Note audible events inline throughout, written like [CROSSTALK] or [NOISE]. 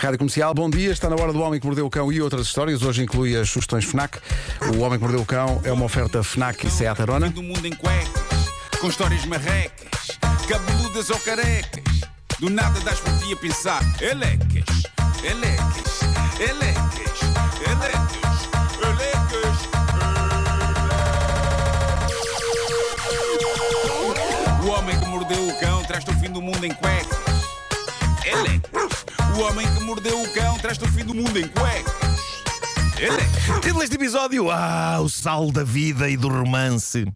Rádio Comercial, bom dia. Está na hora do Homem que Mordeu o Cão e outras histórias. Hoje inclui as sugestões FNAC. O Homem que Mordeu o Cão é uma oferta FNAC e Seat Arona. do mundo em cuecas, com histórias marrecas, cabeludas ou carecas. Do nada das por ti a pensar, elecas, elecas, elecas, elecas, elecas. O homem que mordeu o cão traz-te o fim do mundo em cuecas. Elecas. O homem que mordeu o cão traz-te o fim do mundo em cuecas. Elecas. Título deste episódio: Ah, o sal da vida e do romance.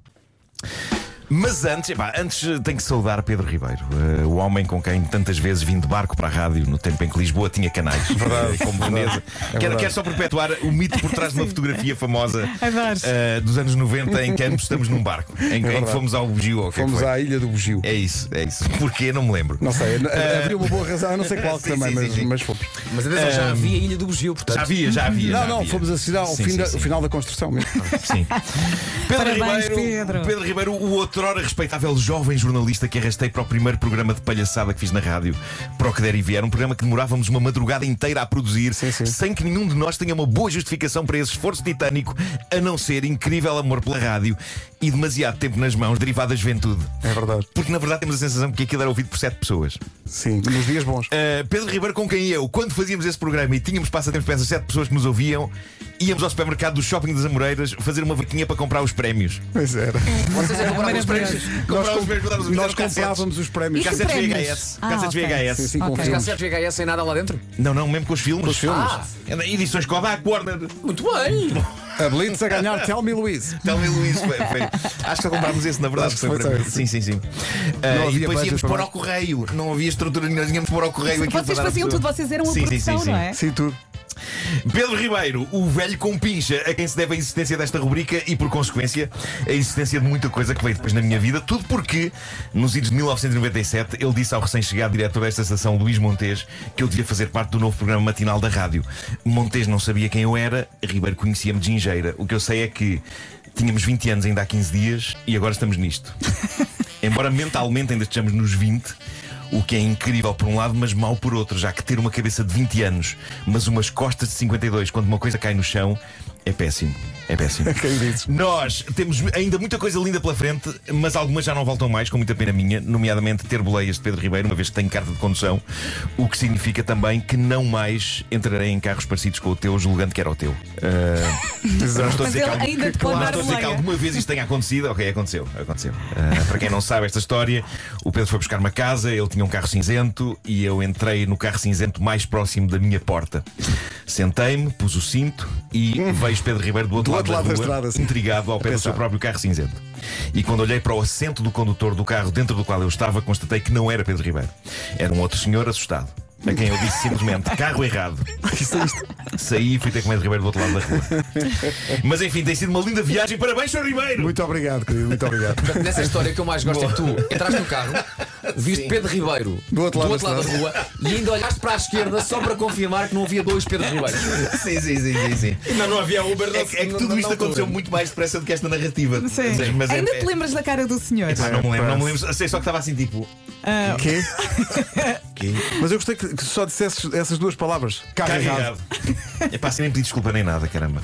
Mas antes, epá, antes eh, tenho que saudar Pedro Ribeiro, eh, o homem com quem tantas vezes vim de barco para a rádio no tempo em que Lisboa tinha canais. [LAUGHS] Verdade, como Veneza. quero, verdade. quero só perpetuar o mito por trás de uma fotografia famosa eh, dos anos 90 em que ambos estamos num barco, em, que- em que fomos ao Bugio. é Fomos foi? à Ilha do Bugio. É isso, é isso. Porquê? Não me lembro. Não sei, havia uma boa razão, eu não sei qual Eh, [LAUGHS] Sim, também, sim, mas, sim, mas fomos. Mas atenção, já havia a Ilha do Bugio, portanto. Já havia, já havia. Não, já não, havia. fomos assistir ao Sim, fim sim, da, final da construção mesmo. Sim. Pedro Parabéns, Ribeiro, Pedro. Ribeiro, o outrora respeitável jovem jornalista que arrastei para o primeiro programa de palhaçada que fiz na rádio, para o que der e vier, um programa que demorávamos uma madrugada inteira a produzir, Sim, sim. sem que nenhum de nós tenha uma boa justificação para esse esforço titânico, a não ser incrível amor pela rádio e demasiado tempo nas mãos, derivado da juventude. É verdade. Porque na verdade temos a sensação que aquilo era ouvido por sete pessoas. Sim, nos dias bons. Uh, Pedro Ribeiro, com quem eu, quando fazíamos esse programa e tínhamos passatempos para essas sete pessoas que nos ouviam, íamos ao supermercado do Shopping das Amoreiras fazer uma vaquinha para comprar os prémios. Pois era. Vocês é que compraram os prémios. Comprar os prémios, os Nós comprávamos os prémios. Cassetes? VHS. Ah, Cassetes ok. VHS. Sim, sim, com Ok. Os filmes. cassetes VHS sem nada lá dentro? Não, não, mesmo com os filmes. Com os filmes. Ah, Edições Kodak, Warner. muito bem. [LAUGHS] A Blitz a ganhar Tell Me Louise. Tell me Luís. foi- foi- Acho que só comprámos esse, na verdade. Acho que foi foi para. Sim, sim, sim. Uh, e depois íamos pôr ao correio. Não havia estrutura nenhuma, íamos pôr ao correio. Vocês faziam tudo, vocês eram a Sim, sim, produção, sim, sim. não é? Sim, tudo. Pedro Ribeiro, o velho com pincha, a quem se deve a existência desta rubrica e, por consequência, a existência de muita coisa que veio depois na minha vida. Tudo porque, nos idos de 1997, ele disse ao recém-chegado diretor desta estação, Luís Montes, que eu devia fazer parte do novo programa matinal da rádio. Montes não sabia quem eu era, Ribeiro conhecia-me de gingeira. O que eu sei é que tínhamos 20 anos ainda há 15 dias e agora estamos nisto. [LAUGHS] Embora mentalmente ainda estejamos nos 20, o que é incrível por um lado, mas mau por outro, já que ter uma cabeça de 20 anos, mas umas costas de 52 quando uma coisa cai no chão, é péssimo. É péssimo. [LAUGHS] Quem disse? Nós temos ainda muita coisa linda pela frente, mas algumas já não voltam mais, com muita pena minha, nomeadamente ter boleias de Pedro Ribeiro, uma vez que tenho carta de condução, o que significa também que não mais entrarei em carros parecidos com o teu, julgando que era o teu. Ah, [LAUGHS] não estou a dizer que algum- ainda te dar estou a dizer que alguma vez isto tenha acontecido. Ok, aconteceu. aconteceu. Ah, para quem não sabe esta história, o Pedro foi buscar uma casa, ele tinha um carro cinzento e eu entrei no carro cinzento mais próximo da minha porta. Sentei-me, pus o cinto e vejo Pedro Ribeiro do outro, Do outro lado da da, estrada, sim. intrigado ao pé do seu próprio carro cinzento. E quando olhei para o assento do condutor do carro dentro do qual eu estava, constatei que não era Pedro Ribeiro. Era um outro senhor assustado. A quem eu disse simplesmente [LAUGHS] carro errado. Saí e fui ter com o Pedro Ribeiro do outro lado da rua. Mas enfim, tem sido uma linda viagem. Parabéns, Sr. Ribeiro! Muito obrigado, querido, muito obrigado. [LAUGHS] Nessa história o que eu mais gosto é que tu entraste no carro, viste Pedro Ribeiro Do outro lado da da rua e ainda olhaste para a esquerda só para confirmar que não havia dois Pedro Ribeiros. Sim, sim, sim, sim, sim. Não, não havia Uber É, que- é que tudo isto aconteceu muito mais depressa do que esta narrativa. Sim. Mas é- Ainda é- te lembras da cara do senhor? Epá, não me lembro, não me lembro. Sei só que estava assim tipo. Ah, Quê? [LAUGHS] "Quê? Mas eu gostei que, que só dissesses essas duas palavras. Carregado. É para nem pedir desculpa nem nada, caramba.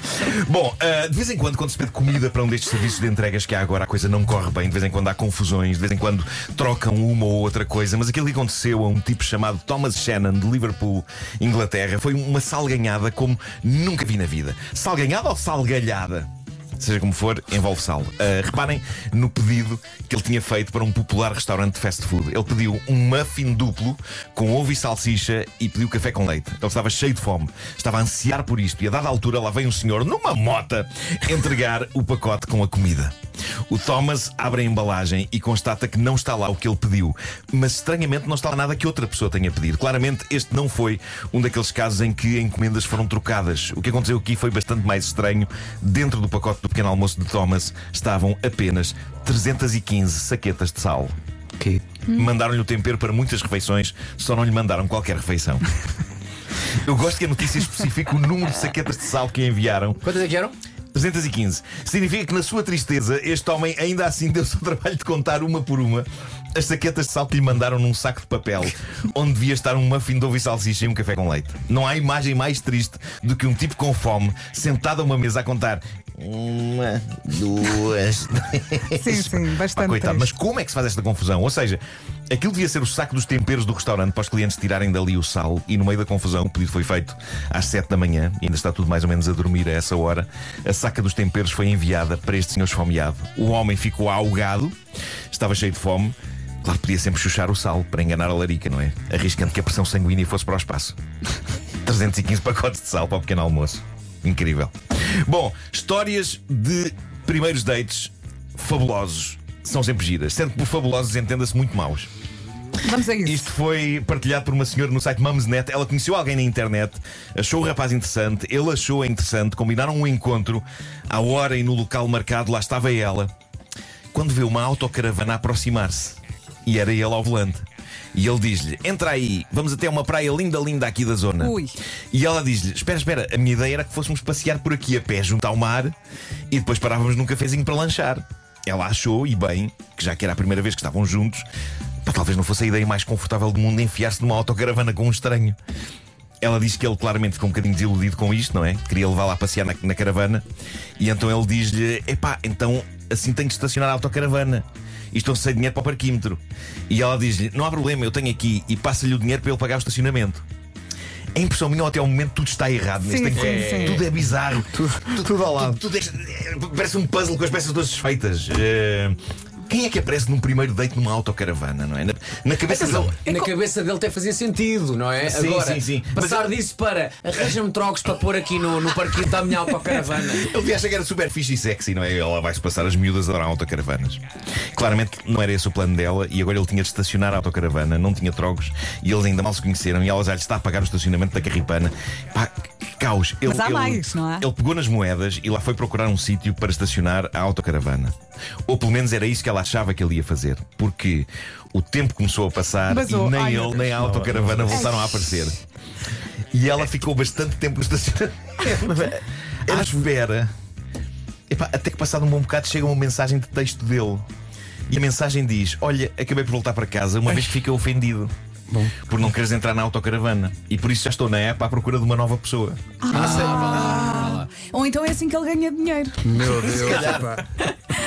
Bom, ah, de vez em quando, quando se pede comida para um destes serviços de entregas que há agora, a coisa não corre bem. De vez em quando há confusões, de vez em quando trocam uma ou outra coisa. Mas aquilo que aconteceu a um tipo chamado Thomas Shannon, de Liverpool, Inglaterra, foi uma salganhada como nunca vi na vida. Salganhada ou salgalhada? Seja como for, envolve sal. Ah, reparem no pedido que ele tinha feito para um popular restaurante de fast food. Ele pediu um muffin duplo com ovo e salsicha e pediu café com leite. Ele estava cheio de fome, estava a ansiar por isto. E a dada altura, lá vem um senhor numa mota entregar o pacote com a comida. O Thomas abre a embalagem e constata que não está lá o que ele pediu, mas estranhamente não está lá nada que outra pessoa tenha pedido. Claramente, este não foi um daqueles casos em que encomendas foram trocadas. O que aconteceu aqui foi bastante mais estranho. Dentro do pacote do pequeno almoço de Thomas estavam apenas 315 saquetas de sal. Que? Mandaram-lhe o tempero para muitas refeições, só não lhe mandaram qualquer refeição. [LAUGHS] Eu gosto que a notícia especifique o número de saquetas de sal que enviaram. Quantas é que eram? 315. Significa que na sua tristeza, este homem ainda assim [LAUGHS] deu-se o trabalho de contar uma por uma as saquetas de sal que lhe mandaram num saco de papel, [LAUGHS] onde devia estar um muffin de ovo e salsicha e um café com leite. Não há imagem mais triste do que um tipo com fome, sentado a uma mesa a contar uma, duas, [LAUGHS] três. Sim, sim, Pá, bastante. coitado, mas como é que se faz esta confusão? Ou seja, aquilo devia ser o saco dos temperos do restaurante para os clientes tirarem dali o sal e no meio da confusão, o pedido foi feito às 7 da manhã, e ainda está tudo mais ou menos a dormir a essa hora. A saca dos temperos foi enviada para este senhor esfomeado. O homem ficou ahogado, estava cheio de fome. Claro, podia sempre chuchar o sal para enganar a larica, não é? Arriscando que a pressão sanguínea fosse para o espaço. [LAUGHS] 315 pacotes de sal para o pequeno almoço. Incrível. Bom, histórias de primeiros dates fabulosos são sempre giras. Sendo que por fabulosos entenda-se muito maus. Vamos a isso. Isto foi partilhado por uma senhora no site Mumsnet. Ela conheceu alguém na internet, achou o rapaz interessante, ele achou-a interessante, combinaram um encontro à hora e no local marcado, lá estava ela. Quando vê uma autocaravana aproximar-se e era ele ao volante. E ele diz-lhe: Entra aí, vamos até uma praia linda, linda aqui da zona. Ui. E ela diz-lhe: Espera, espera, a minha ideia era que fôssemos passear por aqui a pé junto ao mar e depois parávamos num cafezinho para lanchar. Ela achou, e bem, que já que era a primeira vez que estavam juntos, pá, talvez não fosse a ideia mais confortável do mundo enfiar-se numa autocaravana com um estranho. Ela diz que ele claramente ficou um bocadinho desiludido com isto, não é? Queria levá-la a passear na, na caravana. E então ele diz-lhe: Epá, então assim tenho de estacionar a autocaravana. E estou sem dinheiro para o parquímetro. E ela diz-lhe: Não há problema, eu tenho aqui. E passa-lhe o dinheiro para ele pagar o estacionamento. A impressão minha, até ao momento, tudo está errado neste Sim, encontro. sim, sim. Tudo é bizarro. Tudo, tudo ao lado. Tudo é- é- parece um puzzle com as peças todas desfeitas. Eh, quem é que aparece num primeiro date numa autocaravana, não é? Na, na cabeça dele. Na cabeça dele até fazia sentido, não é? Sim, Agora, sim, sim. Mas passar eu- disso para arranja-me trocos para pôr aqui no, no parquinho da minha autocaravana. Ele achar que era super fixe e sexy, não é? Ela vai-se passar as miúdas a dar autocaravanas. Claramente não era esse o plano dela e agora ele tinha de estacionar a autocaravana, não tinha trocos e eles ainda mal se conheceram e ela já lhe está a pagar o estacionamento da carripana. Pá, que caos. Ele, Mas há ele- mais, não há? Ele pegou nas moedas e lá foi procurar um sítio para estacionar a autocaravana. Ou pelo menos era isso que ela achava que ele ia fazer. Porque o tempo começou a passar Basou. e nem Ai, ele nem a autocaravana voltaram a aparecer. E ela ficou bastante tempo no estacionamento. À espera. Epá, até que passado um bom bocado chega uma mensagem de texto dele. E a mensagem diz: Olha, acabei por voltar para casa uma vez que fiquei ofendido. Por não queres entrar na autocaravana. E por isso já estou na app à procura de uma nova pessoa. Ou então é assim que ele ganha dinheiro, Meu Deus.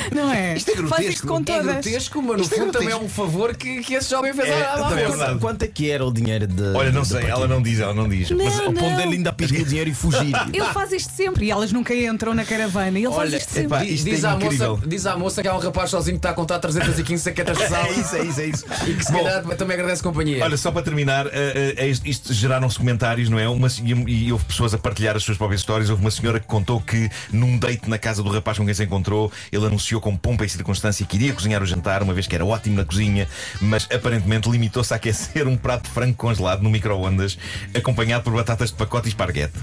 [LAUGHS] não é? Isto é Faz grotesco. isto com É todas. grotesco, mas no Isto é fundo também é um favor que, que esse jovem fez É, também é verdade. Quanto é que era o dinheiro de. Olha, não de- sei, ela não diz, ela não diz. Mas Não, Ao ponto não. dele ainda pedir o dinheiro e fugir. [LAUGHS] Ele faz isto sempre e elas nunca entram na caravana. Ele faz Olha, isto sempre. epá, isto diz é à incrível. moça, diz à moça que há um rapaz sozinho que está a contar 315 saquetas de [LAUGHS] sal É isso, é isso, é isso. e que se Bom, calhar também agradece companhia. Olha, só para terminar, eh, eh, isto, isto geraram-se comentários, não é? Uma, e, e houve pessoas a partilhar as suas próprias histórias. Houve uma senhora que contou que num date na casa do rapaz com quem se encontrou, ele anunciou com pompa e circunstância que iria cozinhar o jantar, uma vez que era ótimo na cozinha, mas aparentemente limitou-se a aquecer um prato de frango congelado no micro-ondas, acompanhado por batatas de pacote e esparguete.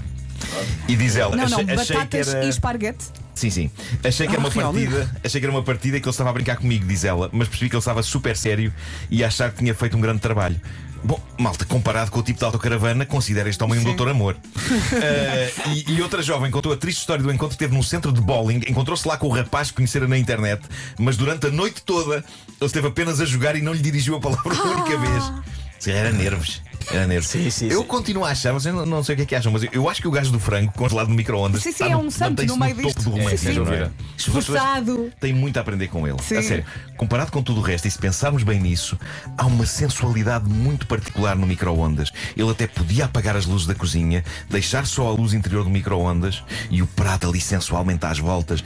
E diz ela, Não, não, achei, achei que era. e esparguete. Sim, sim. Achei que era Ah, uma partida, achei que era uma partida que ele estava a brincar comigo, diz ela, mas percebi que ele estava super sério e a achar que tinha feito um grande trabalho. Bom, malta, comparado com o tipo de autocaravana, considera este homem um doutor amor. [LAUGHS] Eh, e, e outra jovem contou a triste história do encontro que teve num centro de bowling. Encontrou-se lá com o rapaz que conhecera na internet, mas durante a noite toda ele esteve apenas a jogar e não lhe dirigiu a palavra uma única vez. Se Era nervos. Era nervos. Sim, sim, eu sim. continuo a achar, vocês não, não sei o que é que acham, mas eu, eu acho que o gajo do frango congelado no micro-ondas Sim, sim, está é no- um santo mantém-se no meio topo disto. do romance, Sim, sim. não é? Esforçado. têm muito a aprender com ele. Sim. A sério, comparado com tudo o resto, e se pensarmos bem nisso, há uma sensualidade muito particular no micro-ondas. Ele até podia apagar as luzes da cozinha, deixar só a luz interior do micro-ondas e o prato ali sensualmente às voltas.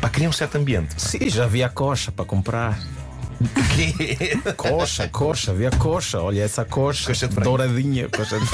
Para criar um certo ambiente. Sim, já havia coxa para comprar. [LAUGHS] Coxa, coxa, havia coxa. Olha essa coxa. Coxa douradinha. Coxa de... [LAUGHS]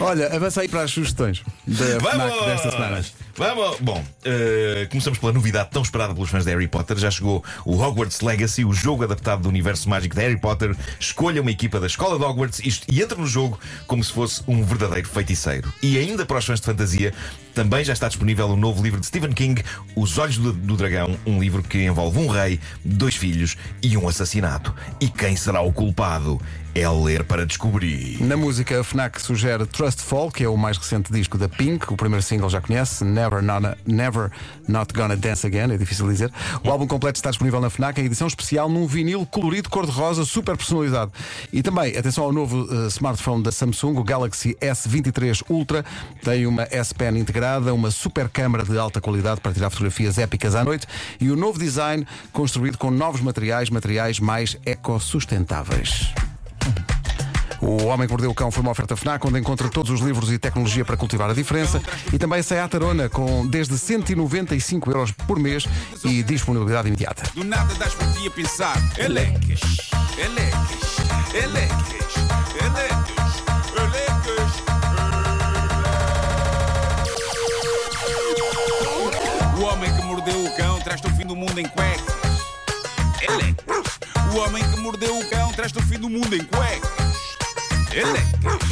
Olha, avança aí para as sugestões da FNAC desta semana. Vamos! Bom, eh, começamos pela novidade tão esperada pelos fãs de Harry Potter. Já chegou o Hogwarts Legacy, o jogo adaptado do universo mágico de Harry Potter. Escolha uma equipa da escola de Hogwarts e, e entra no jogo como se fosse um verdadeiro feiticeiro. E ainda para os fãs de fantasia, também já está disponível o novo livro de Stephen King, Os Olhos do, do Dragão, um livro que envolve um rei, dois filhos e um assassinato. E quem será o culpado? É ler para descobrir. Na música, a Fnac sugere Trust Fall, que é o mais recente disco da Pink. O primeiro single já conhece, Never, Nona, Never Not Gonna Dance Again, é difícil dizer. O álbum completo está disponível na Fnac em edição especial num vinil colorido cor-de-rosa, super personalizado. E também, atenção ao novo eh, smartphone da Samsung, o Galaxy S23 Ultra. Tem uma S Pen integrada, uma super câmara de alta qualidade para tirar fotografias épicas à noite e o novo design construído com novos materiais, materiais mais ecossustentáveis. O Homem que Mordeu o Cão foi uma oferta FNAC onde encontra todos os livros e tecnologia para cultivar a diferença e também sai à tarona com desde 195 euros por mês e disponibilidade imediata. Do nada das por a pensar. Elecas, elecas, elecas, elecas, elecas. O homem mordeu o cão traz-te o fim do mundo em cuecas. Elecas. O homem que mordeu o cão traz-te o fim do mundo em cuecas. ele.